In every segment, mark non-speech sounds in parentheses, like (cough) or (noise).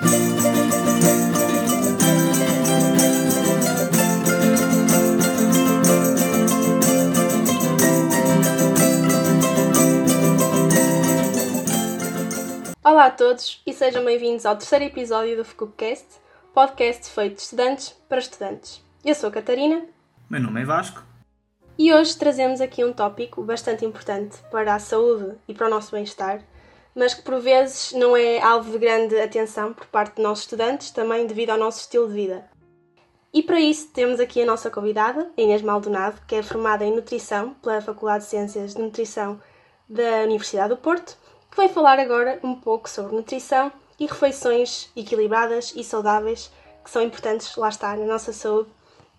Olá a todos e sejam bem-vindos ao terceiro episódio do FCUBcast, podcast feito de estudantes para estudantes. Eu sou a Catarina. Meu nome é Vasco. E hoje trazemos aqui um tópico bastante importante para a saúde e para o nosso bem-estar, mas que por vezes não é alvo de grande atenção por parte de nós estudantes, também devido ao nosso estilo de vida. E para isso temos aqui a nossa convidada, Inês Maldonado, que é formada em Nutrição pela Faculdade de Ciências de Nutrição da Universidade do Porto, que vai falar agora um pouco sobre nutrição e refeições equilibradas e saudáveis que são importantes, lá está, na nossa saúde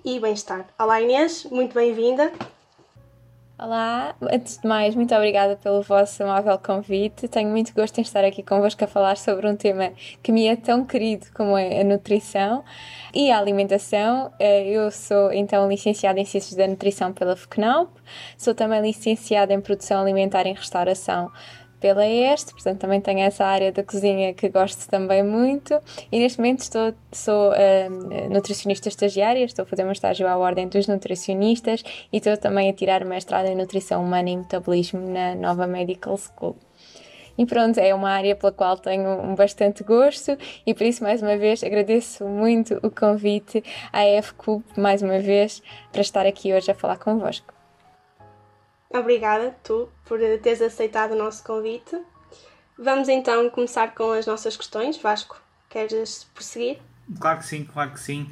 e bem-estar. Olá Inês, muito bem-vinda. Olá, antes de mais, muito obrigada pelo vosso amável convite. Tenho muito gosto em estar aqui convosco a falar sobre um tema que me é tão querido como é a nutrição e a alimentação. Eh, eu sou então licenciada em Ciências da Nutrição pela FUCNAUP, sou também licenciada em Produção Alimentar e Restauração pela EST, portanto também tenho essa área da cozinha que gosto também muito e neste momento estou, sou uh, nutricionista estagiária, estou a fazer um estágio à ordem dos nutricionistas e estou também a tirar mestrado em Nutrição Humana e Metabolismo na Nova Medical School. E pronto, é uma área pela qual tenho um bastante gosto e por isso, mais uma vez, agradeço muito o convite à FCUB, mais uma vez, para estar aqui hoje a falar convosco. Obrigada, tu, por teres aceitado o nosso convite. Vamos então começar com as nossas questões. Vasco, queres prosseguir? Claro que sim, claro que sim.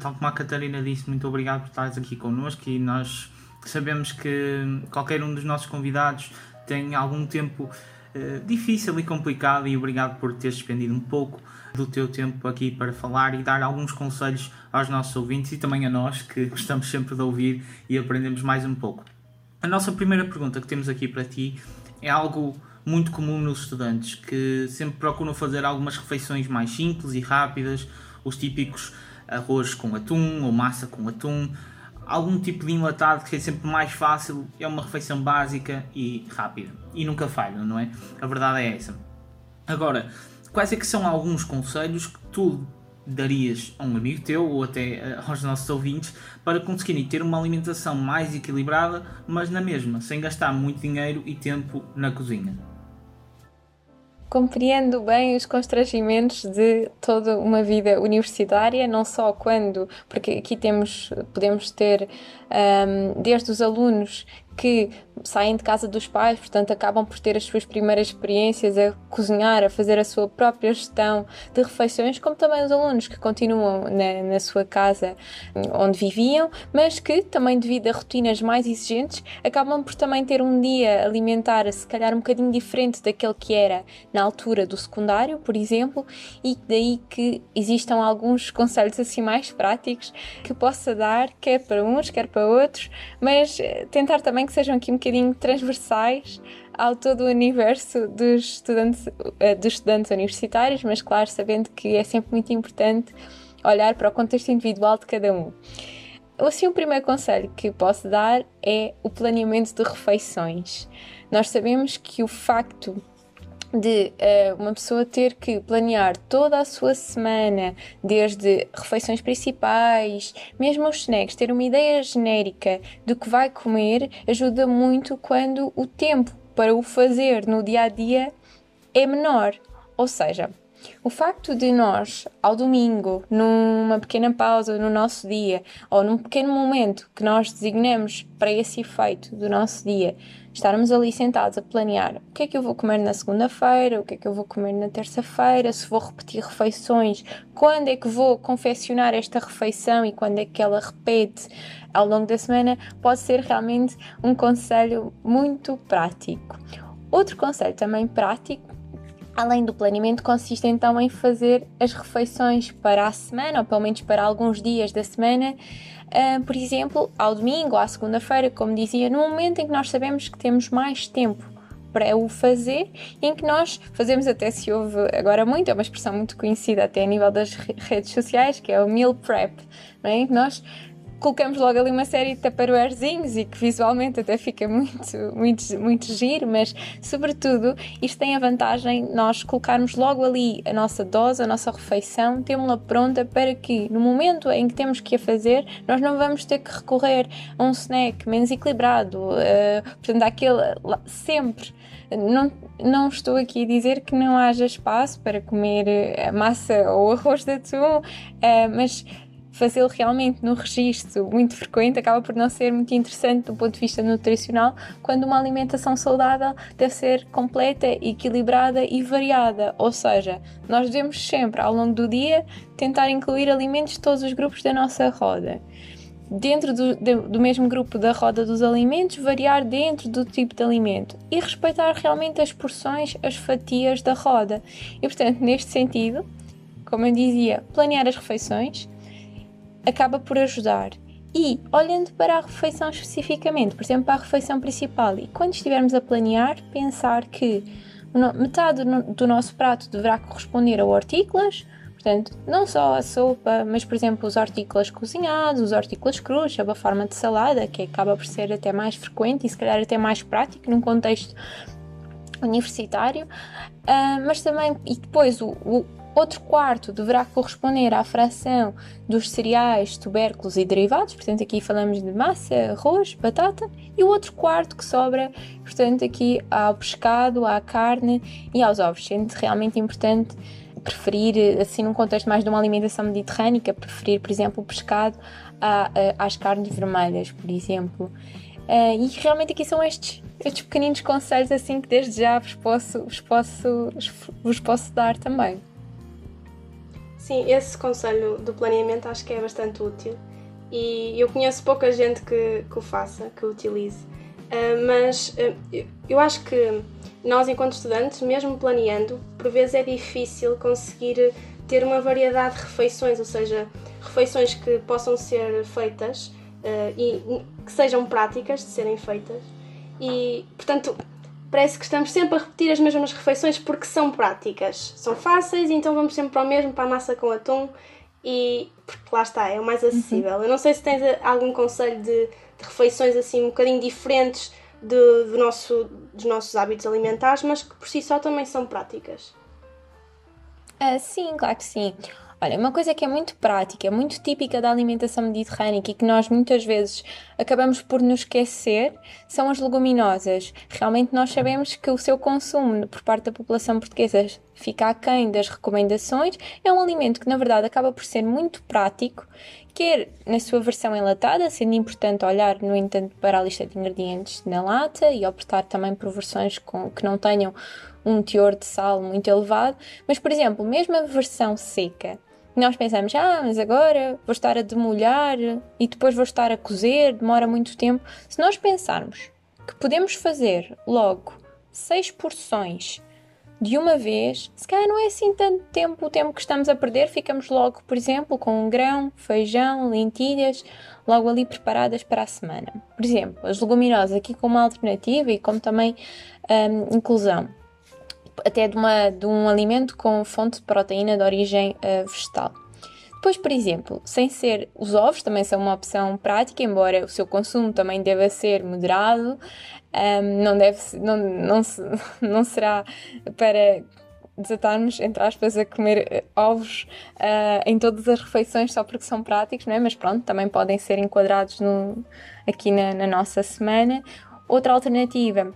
Tal como a Catarina disse, muito obrigado por estares aqui connosco e nós sabemos que qualquer um dos nossos convidados tem algum tempo uh, difícil e complicado e obrigado por teres despendido um pouco do teu tempo aqui para falar e dar alguns conselhos aos nossos ouvintes e também a nós que gostamos sempre de ouvir e aprendemos mais um pouco. A nossa primeira pergunta que temos aqui para ti é algo muito comum nos estudantes que sempre procuram fazer algumas refeições mais simples e rápidas, os típicos arroz com atum ou massa com atum, algum tipo de enlatado que é sempre mais fácil, é uma refeição básica e rápida e nunca falha, não é? A verdade é essa. Agora, quais é que são alguns conselhos que tu darias a um amigo teu ou até eh, aos nossos ouvintes para conseguirem ter uma alimentação mais equilibrada, mas na mesma, sem gastar muito dinheiro e tempo na cozinha? Compreendo bem os constrangimentos de toda uma vida universitária, não só quando, porque aqui temos, podemos ter um, desde os alunos que saem de casa dos pais, portanto acabam por ter as suas primeiras experiências a cozinhar, a fazer a sua própria gestão de refeições, como também os alunos que continuam na, na sua casa onde viviam, mas que também devido a rotinas mais exigentes acabam por também ter um dia alimentar se calhar um bocadinho diferente daquele que era na altura do secundário, por exemplo, e daí que existam alguns conselhos assim mais práticos que possa dar, quer para uns, quer para outros, mas eh, tentar também que sejam aqui um bocadinho transversais ao todo o universo dos estudantes, eh, dos estudantes universitários, mas claro, sabendo que é sempre muito importante olhar para o contexto individual de cada um. Assim, o primeiro conselho que posso dar é o planeamento de refeições. Nós sabemos que o facto de uh, uma pessoa ter que planear toda a sua semana, desde refeições principais, mesmo os snacks, ter uma ideia genérica do que vai comer, ajuda muito quando o tempo para o fazer no dia a dia é menor. Ou seja, o facto de nós, ao domingo, numa pequena pausa no nosso dia, ou num pequeno momento que nós designamos para esse efeito do nosso dia, estarmos ali sentados a planear o que é que eu vou comer na segunda-feira, o que é que eu vou comer na terça-feira, se vou repetir refeições, quando é que vou confeccionar esta refeição e quando é que ela repete ao longo da semana, pode ser realmente um conselho muito prático. Outro conselho também prático Além do planeamento, consiste então em fazer as refeições para a semana, ou pelo menos para alguns dias da semana, uh, por exemplo, ao domingo ou à segunda-feira, como dizia, no momento em que nós sabemos que temos mais tempo para o fazer, em que nós fazemos até se houve agora muito, é uma expressão muito conhecida até a nível das redes sociais, que é o meal prep, não é? em que nós colocamos logo ali uma série de taparoeirzinhos e que visualmente até fica (laughs) muito, muito, muito giro, mas sobretudo isto tem a vantagem nós colocarmos logo ali a nossa dose, a nossa refeição, temos-la pronta para que no momento em que temos que a fazer, nós não vamos ter que recorrer a um snack menos equilibrado, uh, portanto, aquele sempre. Não, não estou aqui a dizer que não haja espaço para comer a massa ou arroz de atum, uh, mas fazê-lo realmente no registro muito frequente acaba por não ser muito interessante do ponto de vista nutricional, quando uma alimentação saudável deve ser completa, equilibrada e variada. Ou seja, nós devemos sempre, ao longo do dia, tentar incluir alimentos de todos os grupos da nossa roda. Dentro do, do mesmo grupo da roda dos alimentos, variar dentro do tipo de alimento e respeitar realmente as porções, as fatias da roda. E portanto, neste sentido, como eu dizia, planear as refeições, acaba por ajudar. E olhando para a refeição especificamente, por exemplo, para a refeição principal, e quando estivermos a planear, pensar que metade do nosso prato deverá corresponder a hortícolas, portanto, não só a sopa, mas por exemplo, os hortícolas cozinhados, os hortícolas crus, a forma de salada, que acaba por ser até mais frequente e se calhar até mais prático num contexto universitário, uh, mas também, e depois o Outro quarto deverá corresponder à fração dos cereais, tubérculos e derivados, portanto, aqui falamos de massa, arroz, batata, e o outro quarto que sobra, portanto, aqui ao pescado, à carne e aos ovos, sendo realmente importante preferir, assim, num contexto mais de uma alimentação mediterrânica, preferir, por exemplo, o pescado às carnes vermelhas, por exemplo. Uh, e realmente aqui são estes, estes pequeninos conselhos assim que desde já vos posso, vos posso, vos posso dar também. Sim, esse conselho do planeamento acho que é bastante útil e eu conheço pouca gente que, que o faça, que o utilize, uh, mas uh, eu acho que nós, enquanto estudantes, mesmo planeando, por vezes é difícil conseguir ter uma variedade de refeições, ou seja, refeições que possam ser feitas uh, e que sejam práticas de serem feitas. E, portanto, parece que estamos sempre a repetir as mesmas refeições porque são práticas, são fáceis, então vamos sempre para o mesmo, para a massa com atum e porque lá está, é o mais acessível. Uhum. Eu não sei se tens algum conselho de, de refeições assim um bocadinho diferentes de, do nosso, dos nossos hábitos alimentares, mas que por si só também são práticas. Uh, sim, claro que sim. Olha, uma coisa que é muito prática, muito típica da alimentação mediterrânica e que nós muitas vezes acabamos por nos esquecer são as leguminosas. Realmente nós sabemos que o seu consumo por parte da população portuguesa fica aquém das recomendações. É um alimento que na verdade acaba por ser muito prático, quer na sua versão enlatada, sendo importante olhar, no entanto, para a lista de ingredientes na lata e optar também por versões com, que não tenham um teor de sal muito elevado, mas por exemplo, mesmo a versão seca, nós pensamos, ah, mas agora vou estar a demolhar e depois vou estar a cozer, demora muito tempo. Se nós pensarmos que podemos fazer logo seis porções de uma vez, se calhar não é assim tanto tempo o tempo que estamos a perder, ficamos logo, por exemplo, com um grão, feijão, lentilhas, logo ali preparadas para a semana. Por exemplo, as leguminosas aqui como alternativa e como também um, inclusão até de, uma, de um alimento com fonte de proteína de origem uh, vegetal. Depois, por exemplo, sem ser os ovos, também são uma opção prática, embora o seu consumo também deva ser moderado, um, não, deve, não, não, (laughs) não será para desatarmos, entre aspas, a comer eh, ovos uh, em todas as refeições só porque são práticos, não é? mas pronto, também podem ser enquadrados no, aqui na, na nossa semana. Outra alternativa,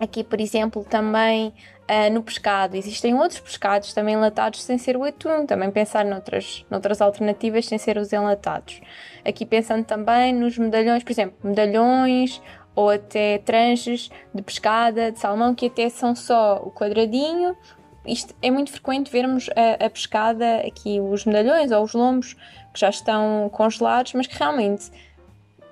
aqui por exemplo, também uh, no pescado. Existem outros pescados também enlatados sem ser o atum, também pensar noutras, noutras alternativas sem ser os enlatados. Aqui pensando também nos medalhões, por exemplo, medalhões ou até tranches de pescada, de salmão, que até são só o quadradinho. Isto é muito frequente vermos a, a pescada, aqui os medalhões ou os lombos, que já estão congelados, mas que realmente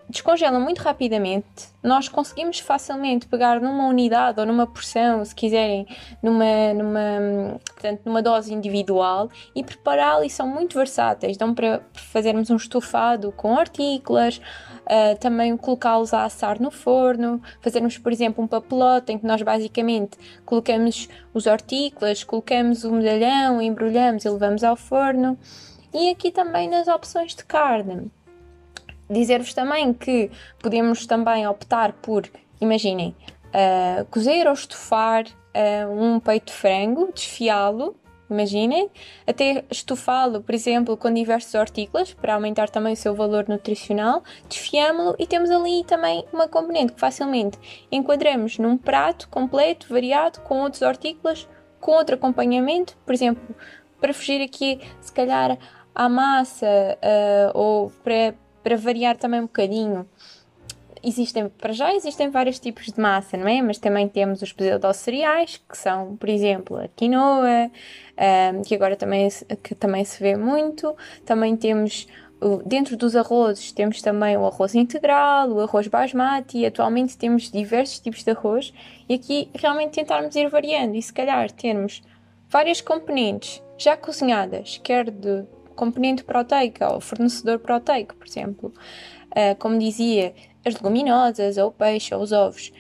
descongelam muito rapidamente. Nós conseguimos facilmente pegar numa unidade ou numa porção, se quiserem, numa, numa, portanto, numa dose individual e prepará-la e são muito versáteis. Dão para fazermos um estofado com hortícolas, uh, também colocá-los a assar no forno, fazermos, por exemplo, um papelote em que nós basicamente colocamos os hortícolas, colocamos o medalhão, embrulhamos e levamos ao forno. E aqui também nas opções de carne Dizer-vos também que podemos também optar por, imaginem, uh, cozer ou estufar uh, um peito de frango, desfiá-lo, imaginem, até estufá-lo, por exemplo, com diversos hortícolas, para aumentar também o seu valor nutricional, desfiámo-lo e temos ali também uma componente que facilmente enquadramos num prato completo, variado, com outros hortícolas, com outro acompanhamento, por exemplo, para fugir aqui, se calhar, à massa uh, ou para, para variar também um bocadinho. Existem, para já existem vários tipos de massa, não é? Mas também temos os cereais, que são, por exemplo, a quinoa, um, que agora também, que também se vê muito. Também temos Dentro dos arrozes temos também o arroz integral, o arroz basmati, atualmente temos diversos tipos de arroz e aqui realmente tentarmos ir variando e se calhar termos várias componentes já cozinhadas, quer de componente proteica ou fornecedor proteico, por exemplo, uh, como dizia, as leguminosas, ou o peixe, ou os ovos,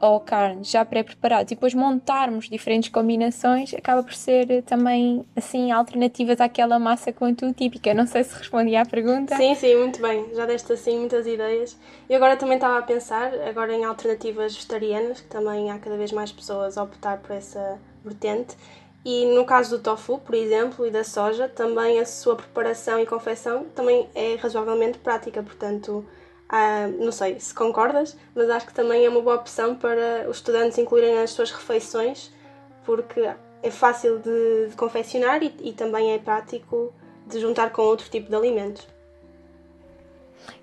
ou carne já pré-preparados e depois montarmos diferentes combinações, acaba por ser também assim alternativas àquela massa quanto típica. Não sei se respondi à pergunta. Sim, sim, muito bem. Já deste assim muitas ideias. E agora também estava a pensar agora em alternativas vegetarianas, que também há cada vez mais pessoas a optar por essa vertente. E no caso do tofu, por exemplo, e da soja, também a sua preparação e confecção também é razoavelmente prática, portanto, ah, não sei se concordas, mas acho que também é uma boa opção para os estudantes incluírem nas suas refeições, porque é fácil de, de confeccionar e, e também é prático de juntar com outro tipo de alimentos.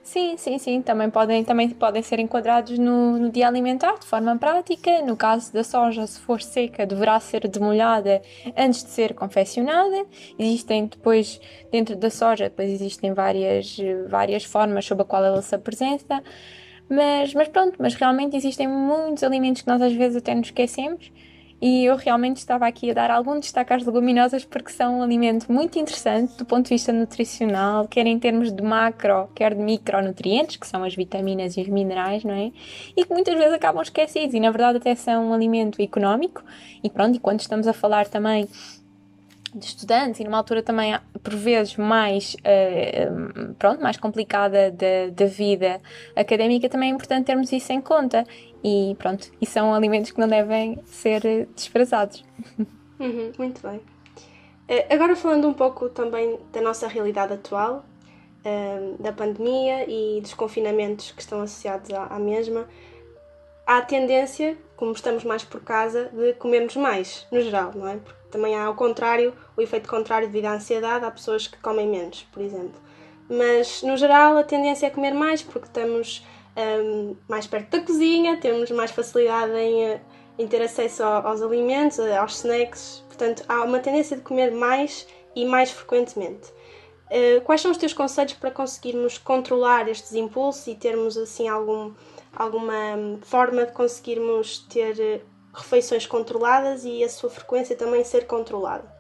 Sim, sim, sim. Também podem, também podem ser enquadrados no, no dia alimentar de forma prática. No caso da soja, se for seca, deverá ser demolhada antes de ser confeccionada. Existem depois, dentro da soja, depois existem várias, várias formas sob a qual ela se apresenta. Mas, mas pronto, mas realmente existem muitos alimentos que nós às vezes até nos esquecemos e eu realmente estava aqui a dar algum destaque às leguminosas porque são um alimento muito interessante do ponto de vista nutricional, quer em termos de macro, quer de micronutrientes, que são as vitaminas e os minerais, não é? E que muitas vezes acabam esquecidos e na verdade até são um alimento económico. E pronto, e quando estamos a falar também de estudantes e numa altura também por vezes mais uh, pronto mais complicada da, da vida académica também é importante termos isso em conta e pronto, e são alimentos que não devem ser desprezados. Uhum, muito bem. Uh, agora falando um pouco também da nossa realidade atual, uh, da pandemia e dos confinamentos que estão associados à mesma, há a tendência, como estamos mais por casa, de comermos mais, no geral, não é? Porque também há ao contrário, o efeito contrário devido à ansiedade, há pessoas que comem menos, por exemplo. Mas, no geral, a tendência é comer mais porque estamos um, mais perto da cozinha, temos mais facilidade em, eh, em ter acesso aos alimentos, eh, aos snacks, portanto há uma tendência de comer mais e mais frequentemente. Uh, quais são os teus conselhos para conseguirmos controlar estes impulsos e termos assim algum, alguma forma de conseguirmos ter refeições controladas e a sua frequência também ser controlada?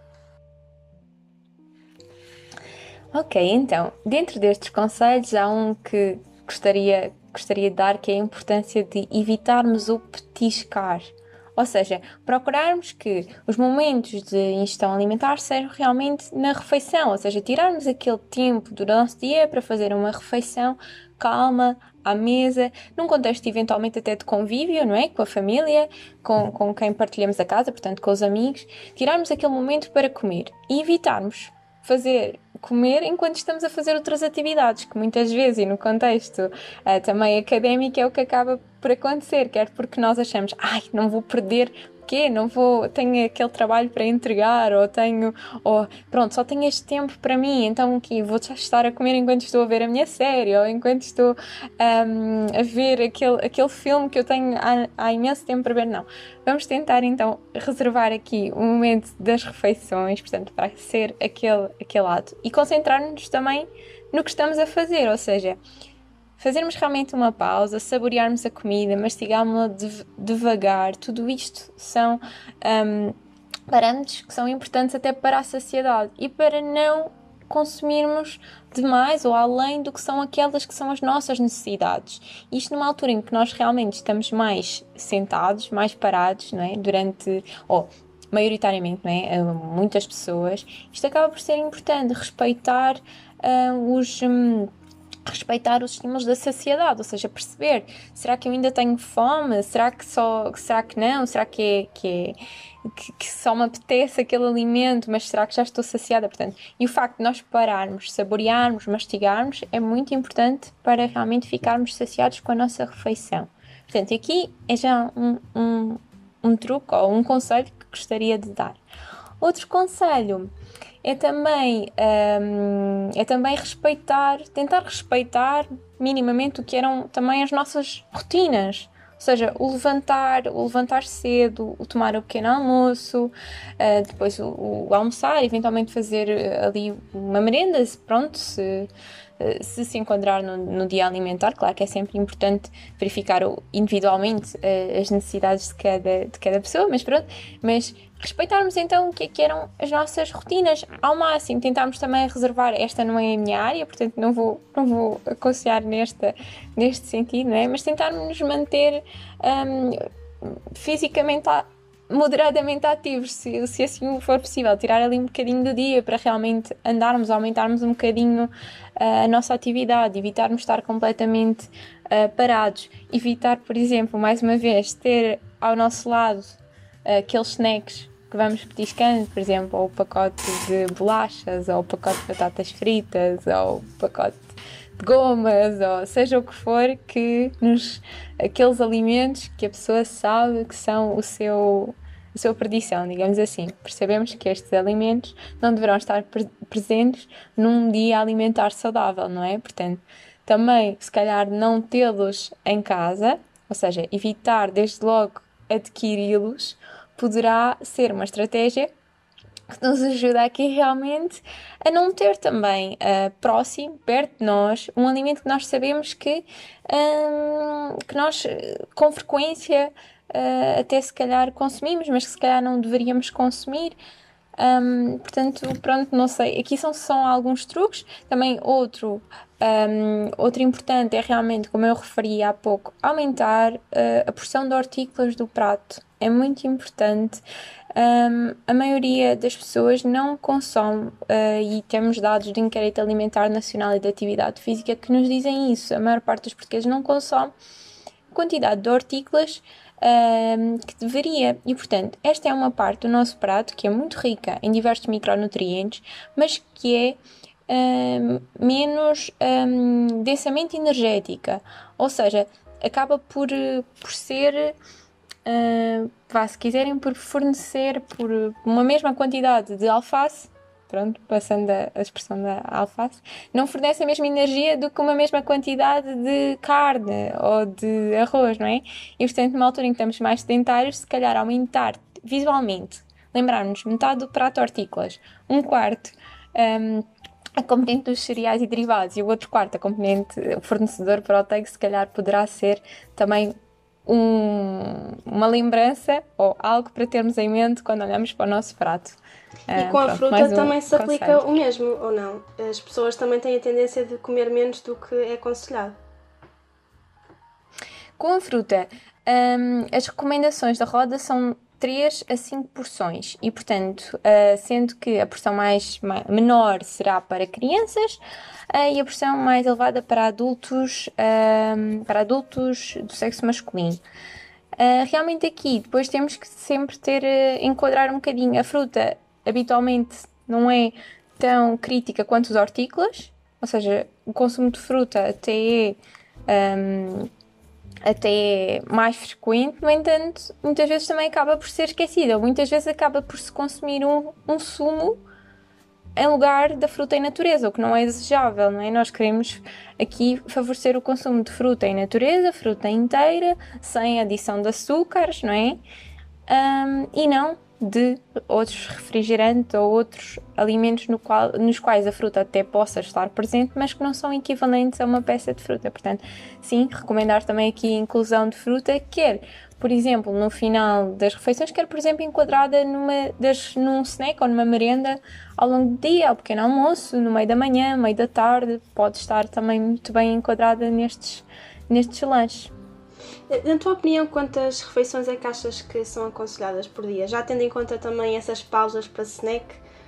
Ok, então, dentro destes conselhos há um que gostaria gostaria de dar, que é a importância de evitarmos o petiscar. Ou seja, procurarmos que os momentos de ingestão alimentar sejam realmente na refeição, ou seja, tirarmos aquele tempo do nosso dia para fazer uma refeição calma, à mesa, num contexto eventualmente até de convívio, não é? Com a família, com, com quem partilhamos a casa, portanto com os amigos, tirarmos aquele momento para comer e evitarmos fazer comer enquanto estamos a fazer outras atividades, que muitas vezes, e no contexto uh, também académico, é o que acaba por acontecer, quer porque nós achamos, ai, não vou perder quê? Não vou, tenho aquele trabalho para entregar, ou tenho, ou pronto, só tenho este tempo para mim, então que vou estar a comer enquanto estou a ver a minha série, ou enquanto estou um, a ver aquele, aquele filme que eu tenho há, há imenso tempo para ver. Não. Vamos tentar então reservar aqui o momento das refeições, portanto, para ser aquele, aquele ato e concentrar-nos também no que estamos a fazer, ou seja, fazermos realmente uma pausa, saborearmos a comida, mastigá-la dev devagar, tudo isto são um, parâmetros que são importantes até para a saciedade e para não consumirmos demais ou além do que são aquelas que são as nossas necessidades. Isto numa altura em que nós realmente estamos mais sentados, mais parados, não é? Durante, ou maioritariamente, não é? Muitas pessoas, isto acaba por ser importante, respeitar uh, os. Um, respeitar os estímulos da saciedade, ou seja, perceber será que eu ainda tenho fome, será que só, será que não, será que é, que, é, que, que só me apetece aquele alimento, mas será que já estou saciada, portanto, e o facto de nós pararmos, saborearmos, mastigarmos é muito importante para realmente ficarmos saciados com a nossa refeição. Portanto, aqui é já um, um, um truque ou um conselho que gostaria de dar. Outro conselho é também, um, é também respeitar, tentar respeitar minimamente o que eram também as nossas rotinas. Ou seja, o levantar, o levantar cedo, o tomar o pequeno almoço, uh, depois o, o, almoçar, eventualmente fazer ali uma merenda, pronto, se, eh, se se enquadrar no, no, dia alimentar, claro que é sempre importante verificar individualmente uh, as necessidades de cada, de cada pessoa, mas pronto, mas respeitarmos então o que, é que eram as nossas rotinas ao máximo, tentarmos também reservar, esta não é a minha área, portanto não vou, não vou aconselhar nesta, neste sentido, não é? mas tentarmos manter um, fisicamente moderadamente ativos, se, se assim for possível, tirar ali um bocadinho do dia para realmente andarmos, aumentarmos um bocadinho uh, a nossa atividade, evitarmos estar completamente uh, parados, evitar, por exemplo, mais uma vez, ter ao nosso lado uh, aqueles snacks que vamos petiscando, por exemplo, ou o pacote de bolachas, ou o pacote de batatas fritas, ou o pacote gomas, ou seja o que for, que nos aqueles alimentos que a pessoa sabe que são o seu a sua perdição, digamos assim. Percebemos que estes alimentos não deverão estar pre presentes num dia alimentar saudável, não é? Portanto, também, se calhar, não tê-los em casa, ou seja, evitar desde logo adquiri-los, poderá ser uma estratégia que nos ajuda aqui realmente a não ter também uh, próximo, perto de nós, um alimento que nós sabemos que, um, que nós com frequência uh, até se calhar consumimos, mas que se calhar não deveríamos consumir. Um, portanto, pronto, não sei. Aqui são só alguns truques. Também outro, um, outro importante é realmente, como eu referi há pouco, aumentar uh, a porção de hortícolas do prato. É muito importante. Um, a maioria das pessoas não consome uh, e temos dados do Inquérito Alimentar Nacional e da Atividade Física que nos dizem isso. A maior parte dos portugueses não consome quantidade de hortícolas uh, que deveria. E portanto, esta é uma parte do nosso prato que é muito rica em diversos micronutrientes, mas que é uh, menos um, densamente energética. Ou seja, acaba por, por ser uh, vá, se quiserem, por fornecer por uma mesma quantidade de alface, pronto, passando a, a, expressão da alface, não fornece a mesma energia do que uma mesma quantidade de carne ou de arroz, não é? E portanto, numa altura em que estamos mais sedentários, se calhar aumentar visualmente, lembrarmos metade do prato hortícolas, um quarto. Um, a componente dos cereais e derivados e o outro quarto, a componente, o fornecedor proteico, se calhar poderá ser também um, uma lembrança ou algo para termos em mente quando olhamos para o nosso prato. E ah, com a pronto, fruta também um se aplica conselho. o mesmo, ou não? As pessoas também têm a tendência de comer menos do que é aconselhado. Com a fruta, um, as recomendações da roda são 3 a 5 porções e, portanto, uh, sendo que a porção mais, mais menor será para crianças uh, e a porção mais elevada para adultos, uh, para adultos do sexo masculino. realmente aqui depois temos que sempre ter, enquadrar um bocadinho. A fruta habitualmente não é tão crítica quanto os hortícolas, ou seja, o consumo de fruta até é um, até mais frequente, no entanto, muitas vezes também acaba por ser esquecida, muitas vezes acaba por se consumir um, um sumo em lugar da fruta em natureza, o que não é desejável, não é? Nós queremos aqui favorecer o consumo de fruta em natureza, fruta inteira, sem adição de açúcares, não é? Um, e não de outros refrigerantes ou outros alimentos no qual, nos quais a fruta até possa estar presente, mas que não são equivalentes a uma peça de fruta. Portanto, sim, recomendar também aqui a inclusão de fruta, quer, por exemplo, no final das refeições, quer, por exemplo, enquadrada numa, das, num snack ou numa merenda ao longo do dia, ao pequeno almoço, no meio da manhã, meio da tarde, pode estar também muito bem enquadrada nestes, nestes lanches. Na tua opinião, quantas refeições é que achas que são aconselhadas por dia? Já tendo em conta também essas pausas para snack,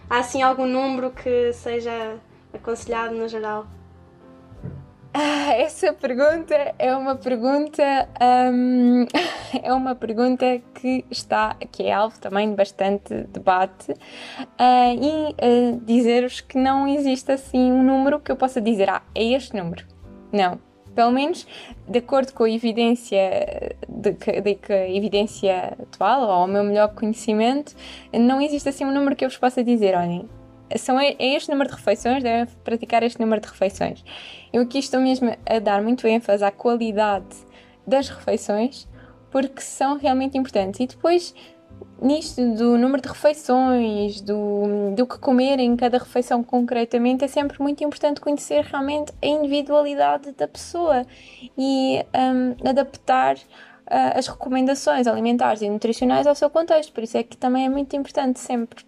há assim algum número que seja aconselhado no geral? Ah, essa pergunta é uma pergunta um, (laughs) é uma pergunta que está que é alvo também de bastante debate uh, e uh, dizer-vos que não existe assim um número que eu possa dizer ah é este número não pelo menos de acordo com a evidência de, de, de a evidência atual ou ao meu melhor conhecimento não existe assim um número que eu vos possa dizer olhem são é este número de refeições, devem praticar este número de refeições. Eu aqui estou mesmo a dar muito ênfase à qualidade das refeições, porque são realmente importantes. E depois, nisto do número de refeições, do, do que comer em cada refeição concretamente, é sempre muito importante conhecer realmente a individualidade da pessoa e um, adaptar uh, as recomendações alimentares e nutricionais ao seu contexto. Por isso é que também é muito importante sempre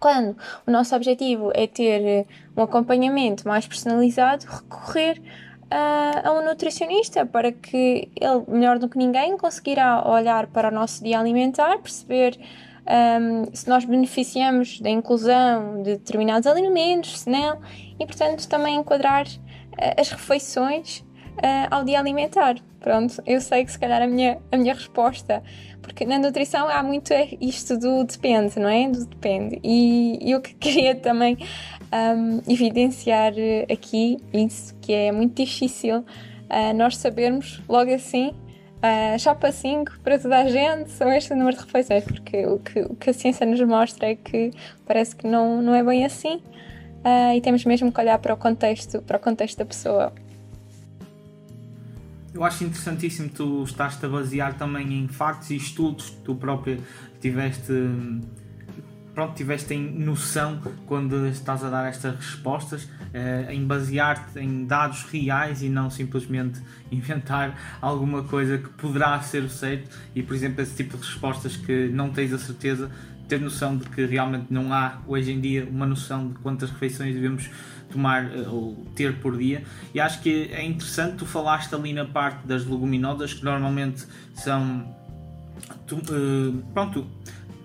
quando o nosso objetivo é ter eh, um acompanhamento mais personalizado, recorrer a, a um nutricionista para que ele, melhor do que ninguém, conseguirá olhar para o nosso dia alimentar, perceber um, se nós beneficiamos da inclusão de determinados alimentos, se não, e portanto também enquadrar uh, as refeições uh, ao dia alimentar. Pronto, eu sei que se calhar a minha, a minha resposta, porque na nutrição há muito é isto do depende, não é? Do depende. E eu que (laughs) queria também um, evidenciar aqui isso, que é muito difícil uh, nós sabermos logo assim. Uh, chapa 5 para toda a gente são este número de refeições, porque o que, o que a ciência nos mostra é que parece que não, não é bem assim uh, e temos mesmo que olhar para o contexto, para o contexto da pessoa. Eu acho interessantíssimo tu estás-te a basear também em factos e estudos que tu próprio tiveste pronto, tiveste em noção quando estás a dar estas respostas, eh, em basear-te em dados reais e não simplesmente (laughs) inventar alguma coisa que poderá ser certo e, por exemplo, esse tipo de respostas que não tens a certeza, ter noção de que realmente não há hoje em dia uma noção de quantas refeições devemos tomar eh, ou ter por dia. E acho que é interessante, tu falaste ali na parte das leguminosas, que normalmente são tu, uh, pronto,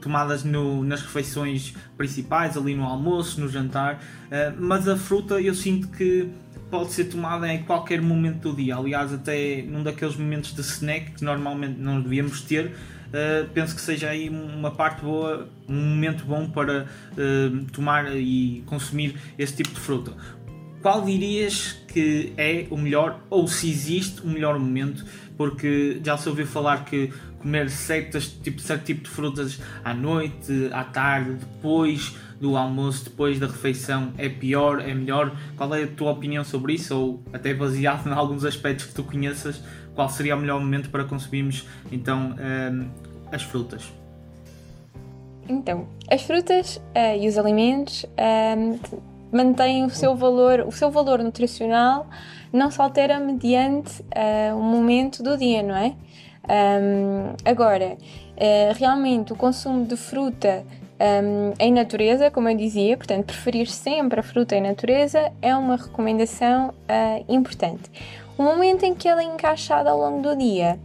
tomadas no, nas refeições principais, ali no almoço, no jantar, uh, mas a fruta eu sinto que pode ser tomada em qualquer momento do dia. Aliás, até num daqueles momentos de snack que normalmente não devíamos ter, uh, penso que seja aí uma parte boa, um momento bom para uh, tomar e consumir esse tipo de fruta. Qual dirias que é o melhor, ou se existe o melhor momento? Porque já se ouviu falar que comer certas, tipo, certo tipo de frutas à noite, à tarde, depois do almoço, depois da refeição, é pior, é melhor? Qual é a tua opinião sobre isso? Ou até baseado (laughs) em alguns aspectos que tu conheças, qual seria o melhor momento para consumirmos então um, as frutas? Então, as frutas uh, e os alimentos um, mantêm o seu valor, o seu valor nutricional não se altera mediante uh, o momento do dia, não é? Um, agora, uh, realmente o consumo de fruta um, em natureza, como eu dizia, portanto, preferir sempre a fruta em natureza é uma recomendação uh, importante. O momento em que ela é encaixada ao longo do dia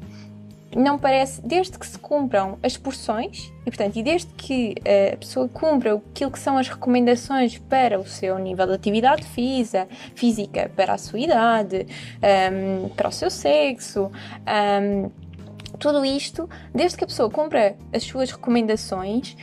não parece, desde que se cumpram as porções e, portanto, e desde que uh, a pessoa cumpra aquilo que são as recomendações para o seu nível de atividade física, física para a sua idade, um, para o seu sexo, um, tudo isto, desde que a pessoa cumpra as suas recomendações,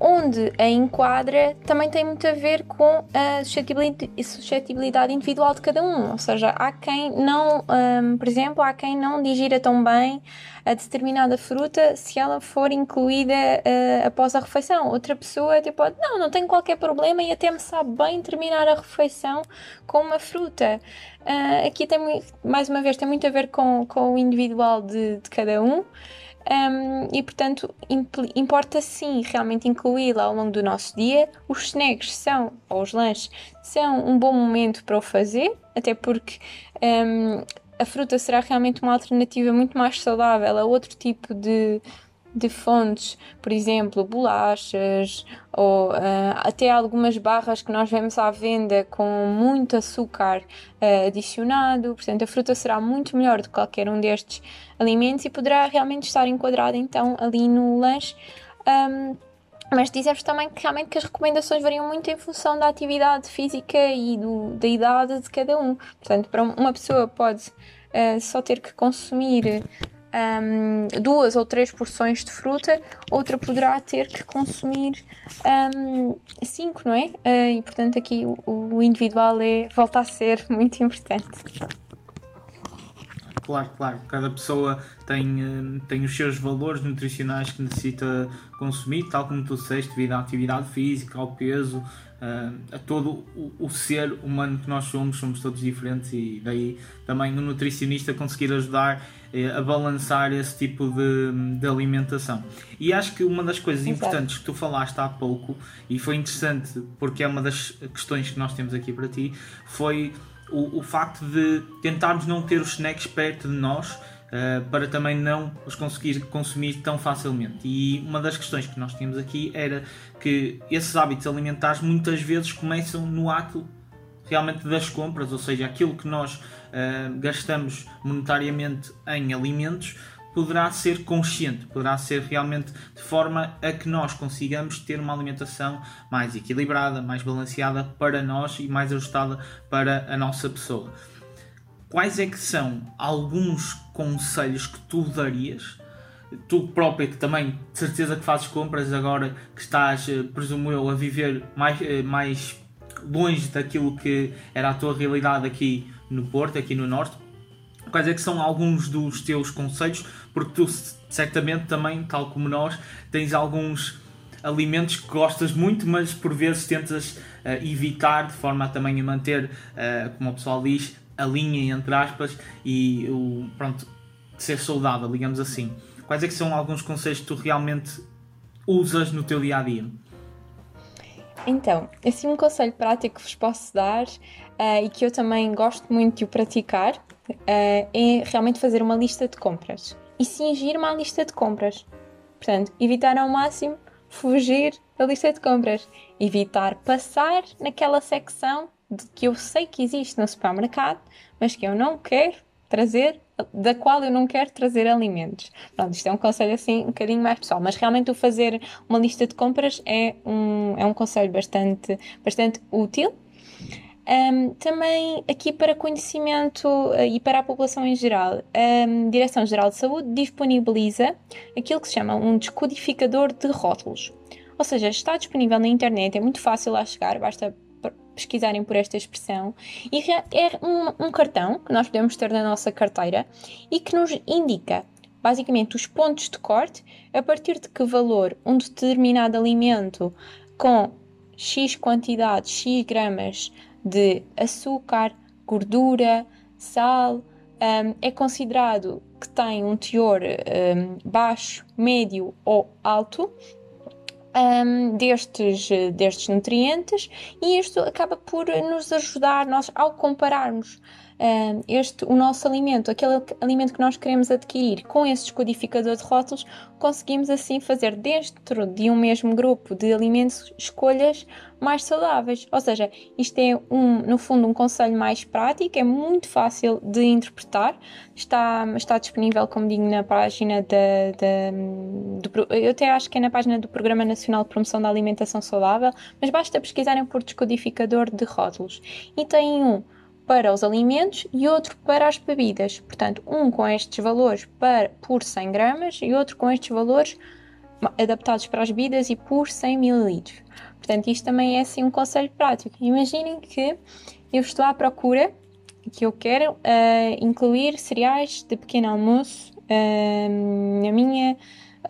onde a enquadra também tem muito a ver com a suscetibilidade individual de cada um. Ou seja, há quem não, um, por exemplo, há quem não digira tão bem a determinada fruta se ela for incluída uh, após a refeição. Outra pessoa até pode, não, não tem qualquer problema e até me sabe bem terminar a refeição com uma fruta. Aqui tem, mais uma vez, tem muito a ver com, com o individual de, de cada um. Um, e portanto importa sim realmente incluí-la ao longo do nosso dia. Os snacks são, ou os lanches, são um bom momento para o fazer, até porque um, a fruta será realmente uma alternativa muito mais saudável a outro tipo de, de fontes, por exemplo, bolachas ou uh, até algumas barras que nós vemos à venda com muito açúcar uh, adicionado. Portanto, a fruta será muito melhor do que qualquer um destes alimentos e poderá realmente estar enquadrada então ali no lanche. Um, mas dizemos também que realmente que as recomendações variam muito em função da atividade física e do, da idade de cada um. Portanto, para uma pessoa pode uh, só ter que consumir um, duas ou três porções de fruta, outra poderá ter que consumir um, cinco, não é? Uh, e portanto aqui o, o individual é, volta a ser (laughs) muito importante. Claro, claro. Cada pessoa tem, tem os seus valores nutricionais que necessita consumir, tal como tu disseste, devido à atividade física, ao peso, a todo o, ser humano que nós somos, somos todos diferentes e daí também o nutricionista conseguir ajudar eh, a balançar esse tipo de, de alimentação. E acho que uma das coisas Exato. importantes que tu falaste há pouco, e foi interessante porque é uma das questões que nós temos aqui para ti, foi o, o facto de tentarmos não ter os snacks perto de nós uh, para também não os conseguir consumir tão facilmente. E uma das questões que nós tínhamos aqui era que esses hábitos alimentares muitas vezes começam no ato realmente das compras, ou seja, aquilo que nós uh, gastamos monetariamente em alimentos poderá ser consciente, poderá ser realmente de forma a que nós consigamos ter uma alimentação mais equilibrada, mais balanceada para nós e mais ajustada para a nossa pessoa. Quais é que são alguns conselhos que tu darias? Tu própria que também de certeza que fazes compras agora que estás, eh, presumo eu, a viver mais, eh, mais longe daquilo que era a tua realidade aqui no Porto, aqui no Norte, quais é que são alguns dos teus conselhos, porque tu certamente também, tal como nós, tens alguns alimentos que gostas muito, mas por vezes tentas uh, evitar de forma a também a manter, uh, como o pessoal diz, a linha entre aspas e o pronto, ser saudável, digamos assim. Quais é que são alguns conselhos que tu realmente usas no teu dia a dia? Então, assim um conselho prático que vos posso dar uh, e que eu também gosto muito de o praticar uh, é realmente fazer uma lista de compras e cingir uma lista de compras. Portanto, evitar ao máximo fugir da lista de compras, evitar passar naquela secção que eu sei que existe no supermercado, mas que eu não quero trazer, da qual eu não quero trazer alimentos. Pronto, isto é um conselho assim um bocadinho mais pessoal, mas realmente o fazer uma lista de compras é um, é um conselho bastante, bastante útil um, também aqui para conhecimento uh, e para a população em geral, a Direção-Geral de Saúde disponibiliza aquilo que se chama um descodificador de rótulos. Ou seja, está disponível na internet, é muito fácil lá chegar, basta pesquisarem por esta expressão, e é um, um cartão que nós podemos ter na nossa carteira e que nos indica basicamente os pontos de corte a partir de que valor um determinado alimento com X quantidade, X gramas de açúcar, gordura, sal, um, é considerado que tem um teor um, baixo, médio ou alto um, destes, destes nutrientes e isto acaba por nos ajudar, nós, ao compararmos este, o nosso alimento, aquele alimento que nós queremos adquirir com esse descodificador de rótulos, conseguimos assim fazer dentro de um mesmo grupo de alimentos escolhas mais saudáveis. Ou seja, isto é um, no fundo um conselho mais prático, é muito fácil de interpretar, está, está disponível, como digo, na página da, da eu até acho que é na página do Programa Nacional de Promoção da Alimentação Saudável, mas basta pesquisarem por descodificador de rótulos. E tem um para os alimentos e outro para as bebidas. Portanto, um com estes valores para, por 100 gramas e outro com estes valores adaptados para as bebidas e por 100 ml. Portanto, isto também é assim um conselho prático. Imaginem que eu estou à procura que eu quero uh, incluir cereais de pequeno almoço uh, na minha,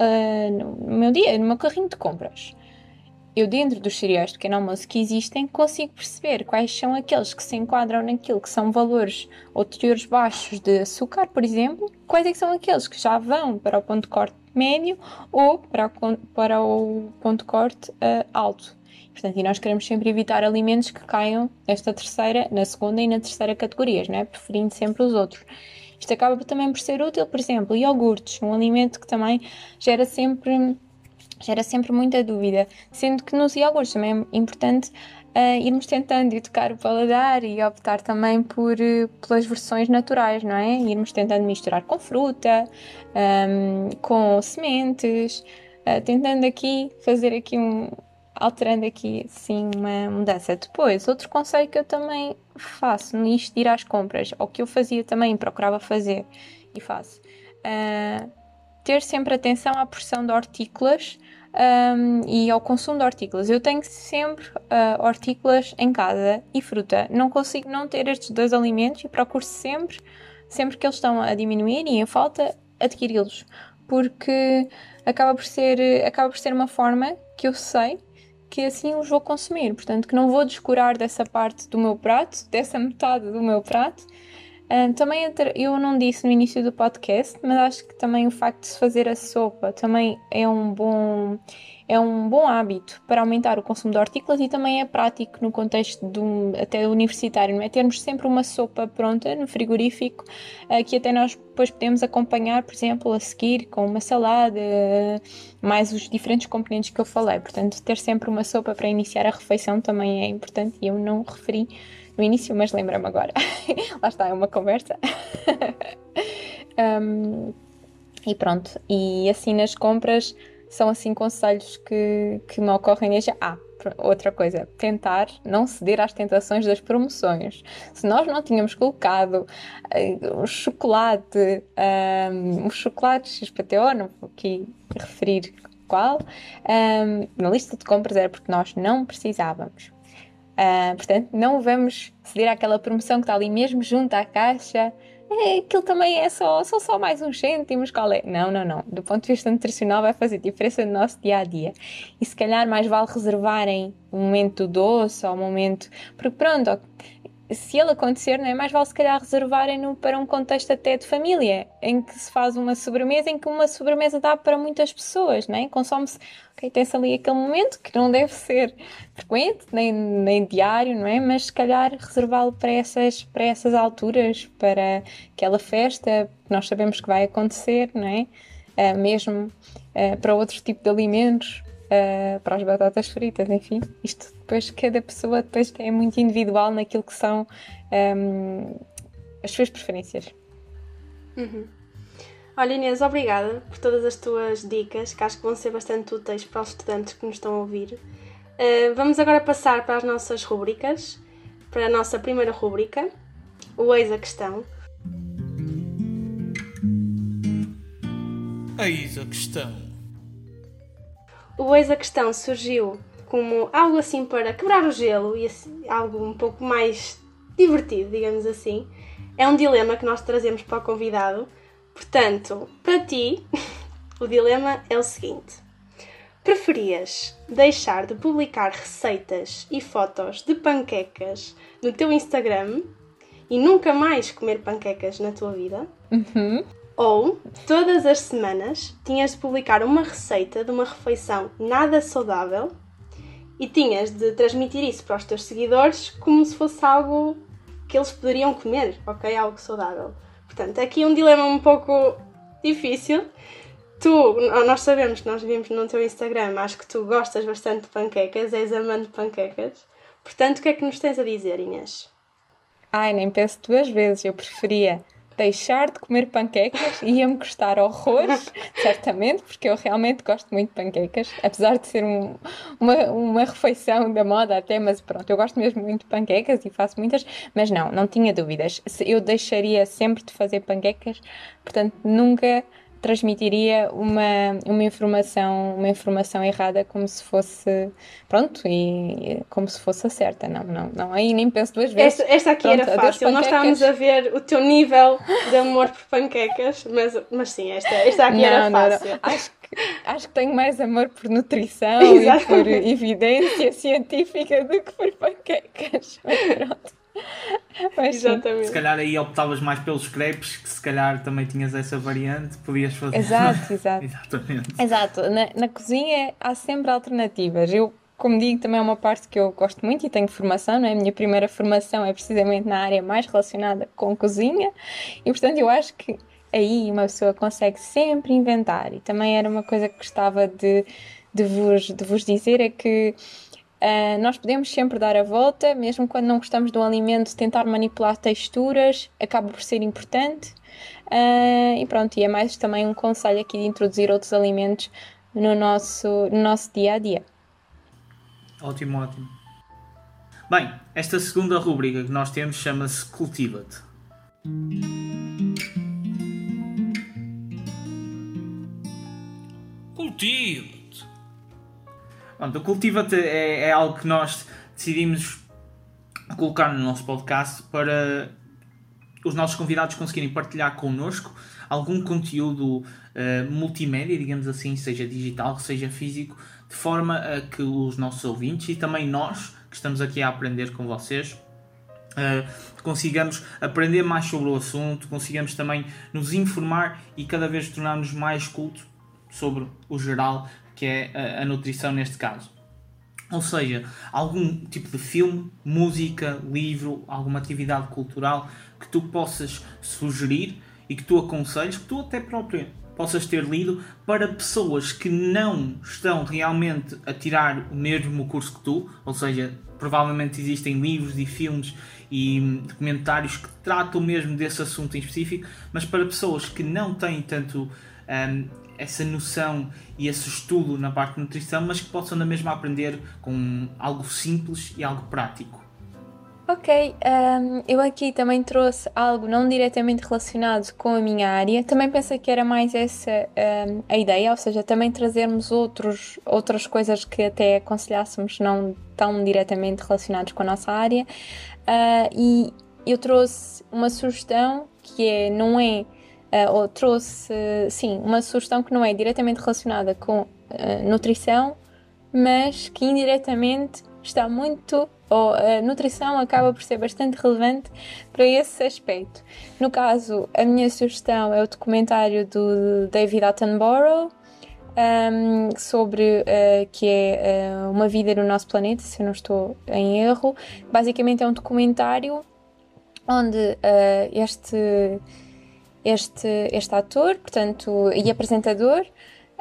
uh, no meu dia, no meu carrinho de compras eu dentro dos cereais de pequeno almoço que existem consigo perceber quais são aqueles que se enquadram naquilo que são valores ou teores baixos de açúcar, por exemplo, quais é são aqueles que já vão para o ponto de corte médio ou para o, para o ponto de corte uh, alto. Portanto, e nós queremos sempre evitar alimentos que caiam nesta terceira, na segunda e na terceira categorias, não é? preferindo sempre os outros. Isto acaba também por ser útil, por exemplo, iogurtes, um alimento que também gera sempre gera sempre muita dúvida, sendo que nos iogurtes também é importante uh, irmos tentando educar o paladar e optar também por, uh, pelas versões naturais, não é? Irmos tentando misturar com fruta, um, com sementes, uh, tentando aqui fazer aqui um, alterando aqui sim uma mudança. Depois, outro conselho que eu também faço nisto de ir às compras, ou que eu fazia também, procurava fazer e faço, uh, ter sempre atenção à porção de hortícolas um, e ao consumo de hortícolas. Eu tenho sempre uh, hortícolas em casa e fruta. Não consigo não ter estes dois alimentos e procuro sempre, sempre que eles estão a diminuir e em falta, adquiri-los. Porque acaba por, ser, acaba por ser uma forma que eu sei que assim os vou consumir. Portanto, que não vou descurar dessa parte do meu prato, dessa metade do meu prato, Também eu não disse no início do podcast, mas acho que também o facto de se fazer a sopa também é um bom é um bom hábito para aumentar o consumo de hortícolas e também é prático no contexto do, até universitário, não é? Termos sempre uma sopa pronta no frigorífico uh, que até nós depois podemos acompanhar, por exemplo, a seguir com uma salada, uh, mais os diferentes componentes que eu falei. Portanto, ter sempre uma sopa para iniciar a refeição também é importante e eu não referi no início, mas lembra-me agora. (laughs) Lá está, é uma conversa. (laughs) um, e pronto, e assim nas compras são assim conselhos que, que me ocorrem desde. Ah, outra coisa, tentar não ceder às tentações das promoções. Se nós não tínhamos colocado uh, um chocolate, um, um chocolate XPTO, não vou aqui referir qual, um, na lista de compras era porque nós não precisávamos. Uh, portanto, não vamos ceder àquela promoção que está ali mesmo junto à caixa. É, aquilo também é só, são só mais uns cêntimos, qual é? Não, não, não. Do ponto de vista nutricional vai fazer diferença no nosso dia a dia. E se calhar mais vale reservarem um momento doce ou um momento. Porque pronto, se ele acontecer, não é? Mais vale se calhar reservarem-no para um contexto até de família, em que se faz uma sobremesa, em que uma sobremesa dá para muitas pessoas, não é? Consome-se, ok, tem-se ali aquele momento que não deve ser frequente, nem, nem diário, não é? Mas se calhar reservá-lo para essas, para essas alturas, para aquela festa que nós sabemos que vai acontecer, não é? Uh, mesmo uh, para outro tipo de alimentos, uh, para as batatas fritas, enfim. Isto depois, cada pessoa depois é muito individual naquilo que são um, as suas preferências. Uhum. Olha Inês, obrigada por todas as tuas dicas, que acho que vão ser bastante úteis para os estudantes que nos estão a ouvir. Uh, vamos agora passar para as nossas rubricas, para a nossa primeira rubrica, o Eis a Questão. Eis a Questão o Eis a Questão surgiu como algo assim para quebrar o gelo e assim, algo um pouco mais divertido, digamos assim. É um dilema que nós trazemos para o convidado. Portanto, para ti, (laughs) o dilema é o seguinte: preferias deixar de publicar receitas e fotos de panquecas no teu Instagram e nunca mais comer panquecas na tua vida? Uhum. Ou, todas as semanas, tinhas de publicar uma receita de uma refeição nada saudável e tinhas de transmitir isso para os teus seguidores como se fosse algo que eles poderiam comer, ok? Algo saudável. Portanto, aqui um dilema um pouco difícil. Tu, nós sabemos que nós vimos no teu Instagram, acho que tu gostas bastante de panquecas, és amante de panquecas. Portanto, o que é que nos tens a dizer, Inês? Ai, nem penso duas vezes, eu preferia deixar de comer panquecas ia-me custar horrores, certamente, porque eu realmente gosto muito de panquecas, apesar de ser um, uma, uma refeição da moda até, mas pronto, eu gosto mesmo muito de panquecas e faço muitas, mas não, não tinha dúvidas. Eu deixaria sempre de fazer panquecas, portanto, nunca transmitiria uma, uma informação uma informação errada como se fosse pronto e como se fosse a certa. Não não não aí nem penso duas vezes. Esta, esta aqui pronto, era fácil. Nós estávamos a ver o teu nível de amor por panquecas mas mas sim esta esta aqui não, era fácil não, não. acho que acho que tenho mais amor por nutrição (laughs) e por evidência científica do que por panquecas. (laughs) Mas pronto (laughs) Mas, Exatamente. Se calhar aí optavas mais pelos crepes, que se calhar também tinhas essa variante, podias fazer. Exato, (laughs) exato. Exatamente. Exato. Na, na cozinha há sempre alternativas. Eu, como digo, também é uma parte que eu gosto muito e tenho formação, não é? A minha primeira formação é precisamente na área mais relacionada com cozinha e, portanto, eu acho que aí uma pessoa consegue sempre inventar. E também era uma coisa que gostava de, de, vos, de vos dizer: é que Uh, nós podemos sempre dar a volta, mesmo quando não gostamos um alimento, tentar manipular texturas acaba por ser importante. Uh, e pronto, e é mais também um conselho aqui de introduzir outros alimentos no nosso, no nosso dia a dia. Ótimo, ótimo. Bem, esta segunda rúbrica que nós temos chama-se Cultiva-te. Cultiva-te. Pronto, o Cultiva-te é, é algo que nós decidimos colocar no nosso podcast para os nossos convidados conseguirem partilhar connosco algum conteúdo uh, multimédia, digamos assim, seja digital, seja físico, de forma a que os nossos ouvintes e também nós, que estamos aqui a aprender com vocês, uh, consigamos aprender mais sobre o assunto, consigamos também nos informar e cada vez tornar-nos mais cultos sobre o geral, que é a, a nutrição neste caso. Ou seja, algum tipo de filme, música, livro, alguma atividade cultural que tu possas sugerir e que tu aconselhes, que tu até próprio possas ter lido para pessoas que não estão realmente a tirar o mesmo curso que tu, ou seja, provavelmente existem livros e filmes e documentários que tratam mesmo desse assunto em específico, mas para pessoas que não têm tanto um, essa noção e esse estudo na parte de nutrição, mas que possam na mesma aprender com algo simples e algo prático. Ok, um, eu aqui também trouxe algo não diretamente relacionado com a minha área. Também pensei que era mais essa um, a ideia, ou seja, também trazermos outros, outras coisas que até aconselhássemos não tão diretamente relacionados com a nossa área. Uh, e eu trouxe uma sugestão que é, não é uh, ou trouxe, sim, uma sugestão que não é diretamente relacionada com uh, nutrição, mas que indiretamente está muito, ou a nutrição acaba por ser bastante relevante para esse aspecto. No caso, a minha sugestão é o documentário do David Attenborough, um, sobre uh, que é uh, uma vida no nosso planeta, se eu não estou em erro. Basicamente é um documentário onde uh, este este, este ator, portanto, e apresentador,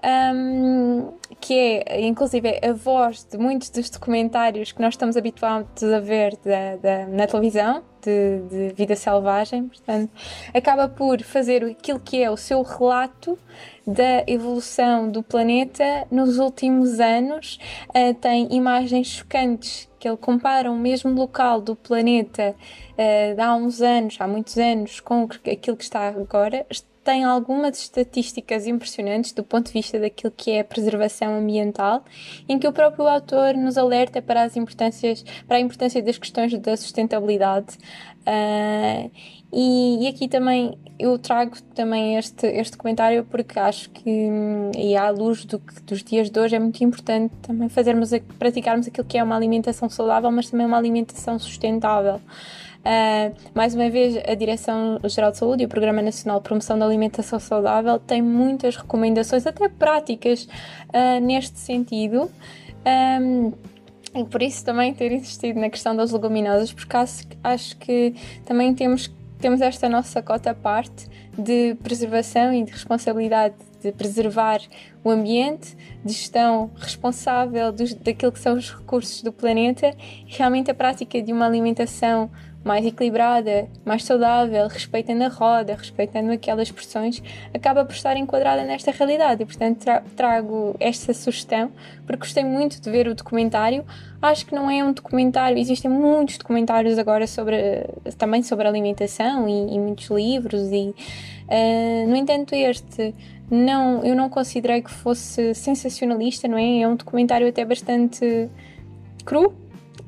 um, que é inclusive a voz de muitos dos documentários que nós estamos habituados a ver da, da, na televisão, de, de, vida selvagem, portanto, acaba por fazer aquilo que é o seu relato da evolução do planeta nos últimos anos. Uh, tem imagens chocantes que ele compara o mesmo local do planeta uh, de há uns anos, há muitos anos, com aquilo que está agora, tem algumas estatísticas impressionantes do ponto de vista daquilo que é a preservação ambiental, em que o próprio autor nos alerta para as importâncias, para a importância das questões da sustentabilidade. Uh, e, e, aqui também eu trago também este, este comentário porque acho que, e à luz do, dos dias de hoje, é muito importante também fazermos, praticarmos aquilo que é uma alimentação saudável, mas também uma alimentação sustentável. Uh, mais uma vez, a Direção-Geral de Saúde e o Programa Nacional de Promoção da Alimentação Saudável têm muitas recomendações, até práticas, uh, neste sentido. Um, e por isso também ter insistido na questão das leguminosas, porque acho, acho que também temos, temos esta nossa cota parte de preservação e de responsabilidade de preservar o ambiente, de gestão responsável dos, daquilo que são os recursos do planeta e realmente a prática de uma alimentação mais equilibrada, mais saudável, respeitando a roda, respeitando aquelas expressões, acaba por estar enquadrada nesta realidade. E, portanto, tra trago esta sugestão, porque gostei muito de ver o documentário. Acho que não é um documentário, existem muitos documentários agora sobre, também sobre alimentação e, e muitos livros, e, uh, no entanto, este. Não, eu não considerei que fosse sensacionalista, não é? É um documentário até bastante cru,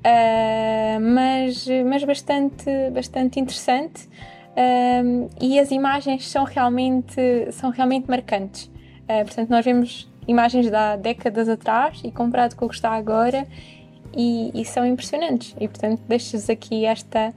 uh, mas, mas bastante, bastante interessante. Uh, e as imagens são realmente, são realmente marcantes. Uh, portanto, nós vemos imagens há décadas atrás e comparado com o que está agora, e, e são impressionantes. E, portanto, deixo-vos aqui esta,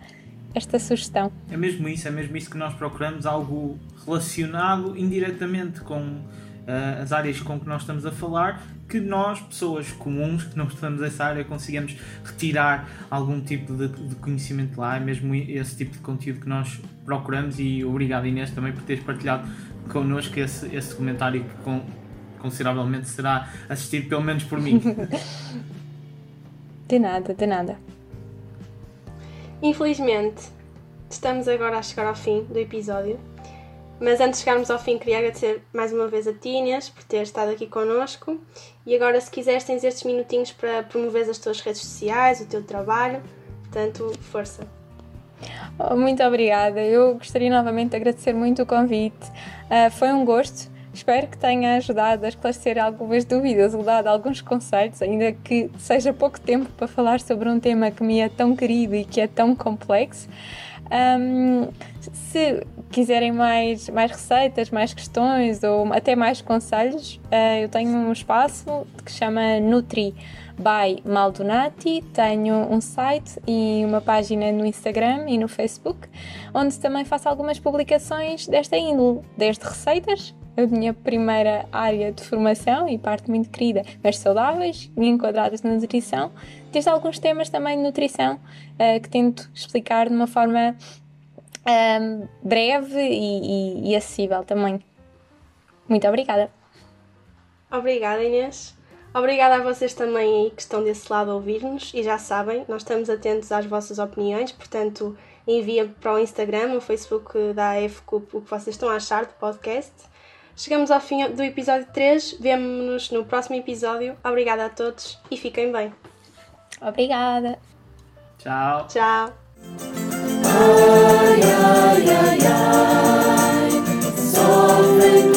esta sugestão. É mesmo isso, é mesmo isso que nós procuramos, algo relacionado indiretamente com uh, as áreas com que nós estamos a falar que nós, pessoas comuns, que não estudamos essa área, consigamos retirar algum tipo de, de, conhecimento lá, é mesmo esse tipo de conteúdo que nós procuramos e obrigado Inês também por teres partilhado connosco esse, esse comentário que com, consideravelmente será assistido pelo menos por mim. (laughs) de nada, de nada. Infelizmente, estamos agora a chegar ao fim do episódio. Mas antes de chegarmos ao fim, queria agradecer mais uma vez a Tíneas por ter estado aqui connosco. E agora, se quiseres, tens estes minutinhos para promover as tuas redes sociais, o teu trabalho. Portanto, força. Oh, muito obrigada. Eu gostaria novamente de agradecer muito o convite. Uh, foi um gosto. Espero que tenha ajudado a esclarecer algumas dúvidas ou dado alguns conselhos, ainda que seja pouco tempo para falar sobre um tema que me é tão querido e que é tão complexo. Um, se quiserem mais, mais receitas, mais questões ou até mais conselhos, uh, eu tenho um espaço que se chama Nutri by Maldonati. Tenho um site e uma página no Instagram e no Facebook, onde também faço algumas publicações desta índole, desde receitas a minha primeira área de formação e parte muito querida, mas saudáveis e enquadradas na nutrição, desde alguns temas também de nutrição uh, que tento explicar de uma forma um, breve e, e, e acessível também. Muito obrigada. Obrigada, Inês. Obrigada a vocês também aí que estão desse lado a ouvir-nos e já sabem, nós estamos atentos às vossas opiniões, portanto envia para o Instagram, o Facebook da AFCUP o que vocês estão a achar do podcast Chegamos ao fim do episódio 3. Vemo-nos no próximo episódio. Obrigada a todos e fiquem bem. Obrigada. Tchau. Tchau. Ay, yeah, ay, ay, sobre